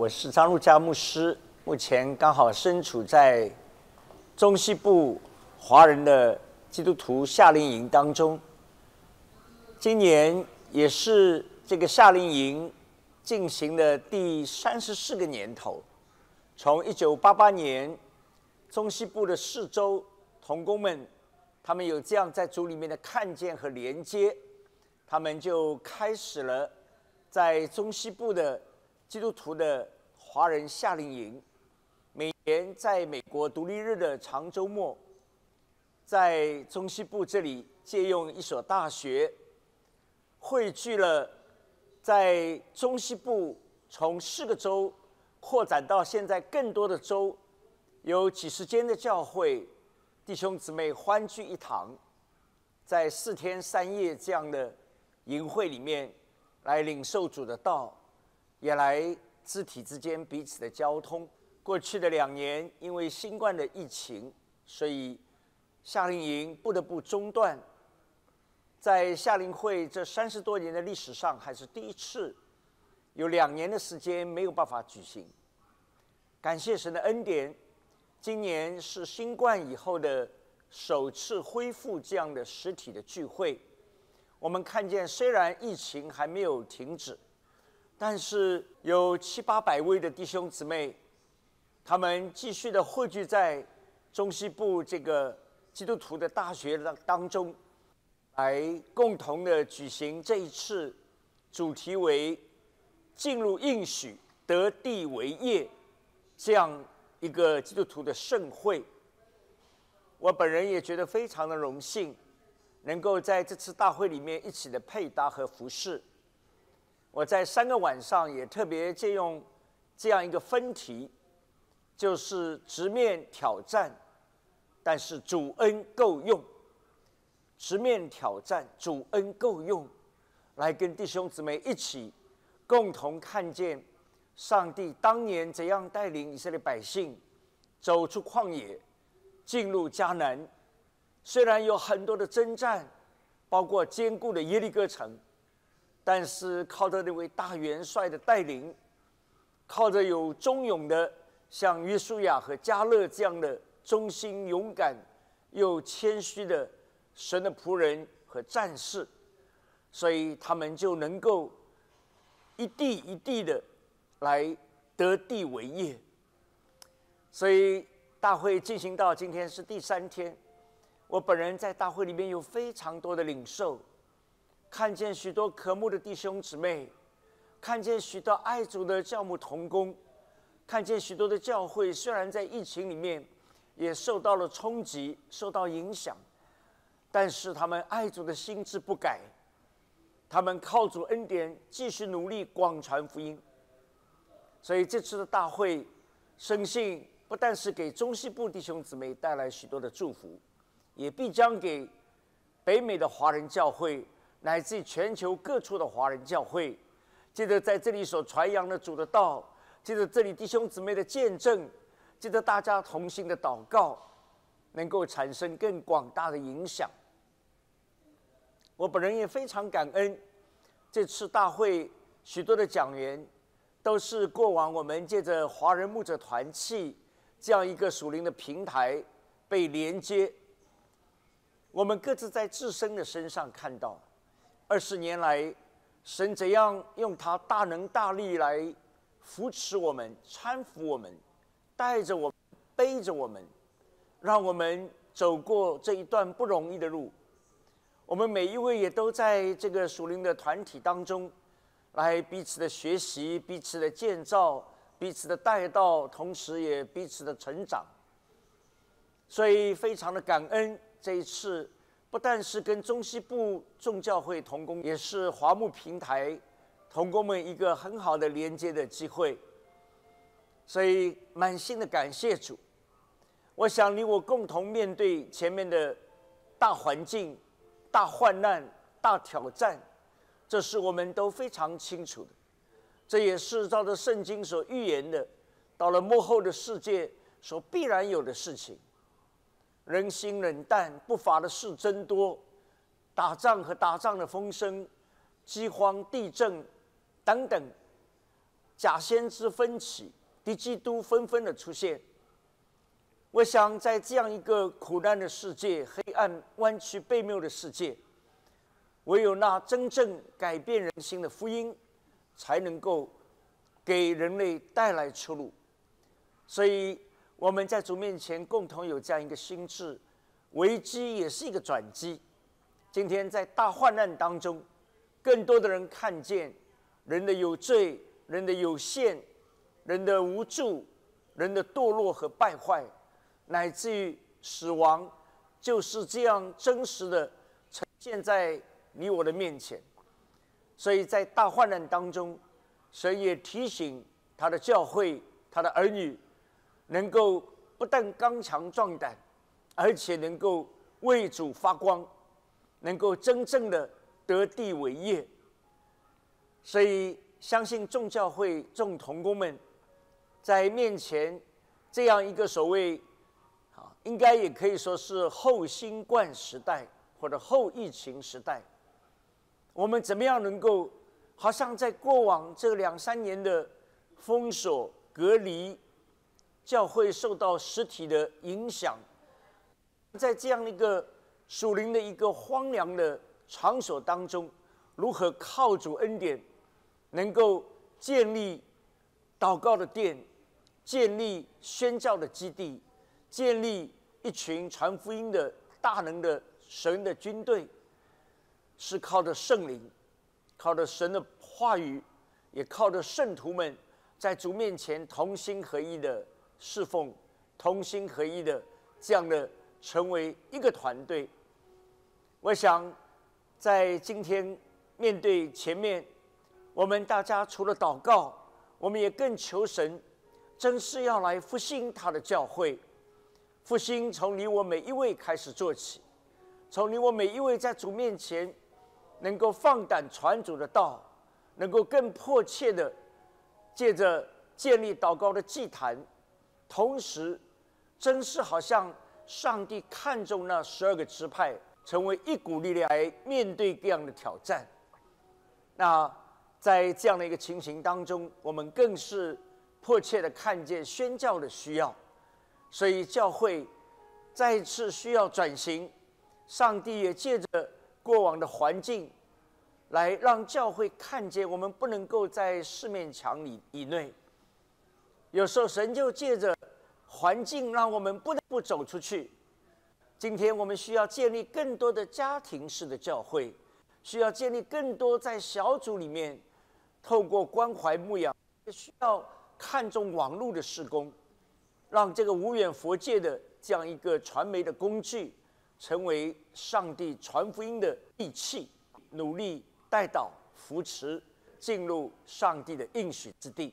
我是张路佳牧师，目前刚好身处在中西部华人的基督徒夏令营当中。今年也是这个夏令营进行的第三十四个年头，从一九八八年，中西部的四周童工们，他们有这样在组里面的看见和连接，他们就开始了在中西部的。基督徒的华人夏令营，每年在美国独立日的长周末，在中西部这里借用一所大学，汇聚了在中西部从四个州扩展到现在更多的州，有几十间的教会弟兄姊妹欢聚一堂，在四天三夜这样的营会里面来领受主的道。也来肢体之间彼此的交通。过去的两年，因为新冠的疫情，所以夏令营不得不中断。在夏令会这三十多年的历史上，还是第一次有两年的时间没有办法举行。感谢神的恩典，今年是新冠以后的首次恢复这样的实体的聚会。我们看见，虽然疫情还没有停止。但是有七八百位的弟兄姊妹，他们继续的汇聚在中西部这个基督徒的大学当当中，来共同的举行这一次主题为“进入应许，得地为业”这样一个基督徒的盛会。我本人也觉得非常的荣幸，能够在这次大会里面一起的配搭和服饰。我在三个晚上也特别借用这样一个分题，就是直面挑战，但是主恩够用。直面挑战，主恩够用，来跟弟兄姊妹一起共同看见上帝当年怎样带领以色列百姓走出旷野，进入迦南。虽然有很多的征战，包括坚固的耶利哥城。但是靠着那位大元帅的带领，靠着有忠勇的像约书亚和加勒这样的忠心勇敢又谦虚的神的仆人和战士，所以他们就能够一地一地的来得地为业。所以大会进行到今天是第三天，我本人在大会里面有非常多的领受。看见许多渴慕的弟兄姊妹，看见许多爱主的教牧同工，看见许多的教会虽然在疫情里面也受到了冲击、受到影响，但是他们爱主的心志不改，他们靠主恩典继续努力广传福音。所以这次的大会，深信不但是给中西部弟兄姊妹带来许多的祝福，也必将给北美的华人教会。乃至全球各处的华人教会，记得在这里所传扬的主的道，记得这里弟兄姊妹的见证，记得大家同心的祷告，能够产生更广大的影响。我本人也非常感恩，这次大会许多的讲员，都是过往我们借着华人牧者团契这样一个属灵的平台被连接，我们各自在自身的身上看到。二十年来，神怎样用他大能大力来扶持我们、搀扶我们、带着我、背着我们，让我们走过这一段不容易的路。我们每一位也都在这个属灵的团体当中，来彼此的学习、彼此的建造、彼此的带到，同时也彼此的成长。所以，非常的感恩这一次。不但是跟中西部众教会同工，也是华牧平台同工们一个很好的连接的机会，所以满心的感谢主。我想你我共同面对前面的大环境、大患难、大挑战，这是我们都非常清楚的。这也是照着圣经所预言的，到了幕后的世界所必然有的事情。人心冷淡，不法的事增多，打仗和打仗的风声，饥荒、地震等等，假先知分起，敌基督纷纷的出现。我想，在这样一个苦难的世界、黑暗、弯曲、背谬的世界，唯有那真正改变人心的福音，才能够给人类带来出路。所以，我们在主面前共同有这样一个心智：危机也是一个转机。今天在大患难当中，更多的人看见人的有罪、人的有限、人的无助、人的堕落和败坏。乃至于死亡，就是这样真实的呈现在你我的面前。所以在大患难当中，神也提醒他的教会、他的儿女，能够不但刚强壮胆，而且能够为主发光，能够真正的得地为业。所以相信众教会、众同工们，在面前这样一个所谓。啊应该也可以说是后新冠时代或者后疫情时代，我们怎么样能够，好像在过往这两三年的封锁隔离，教会受到实体的影响，在这样一个属灵的一个荒凉的场所当中，如何靠主恩典，能够建立祷告的殿，建立宣教的基地？建立一群传福音的大能的神的军队，是靠着圣灵，靠着神的话语，也靠着圣徒们在主面前同心合一的侍奉，同心合一的这样的成为一个团队。我想，在今天面对前面，我们大家除了祷告，我们也更求神，真是要来复兴他的教会。复兴从你我每一位开始做起，从你我每一位在主面前能够放胆传主的道，能够更迫切的借着建立祷告的祭坛，同时，真是好像上帝看中那十二个支派，成为一股力量来面对各样的挑战。那在这样的一个情形当中，我们更是迫切的看见宣教的需要。所以教会再次需要转型，上帝也借着过往的环境，来让教会看见我们不能够在四面墙里以内。有时候神就借着环境，让我们不得不走出去。今天我们需要建立更多的家庭式的教会，需要建立更多在小组里面透过关怀牧养，需要看重网络的施工。让这个无远佛界的这样一个传媒的工具，成为上帝传福音的利器，努力带导扶持进入上帝的应许之地。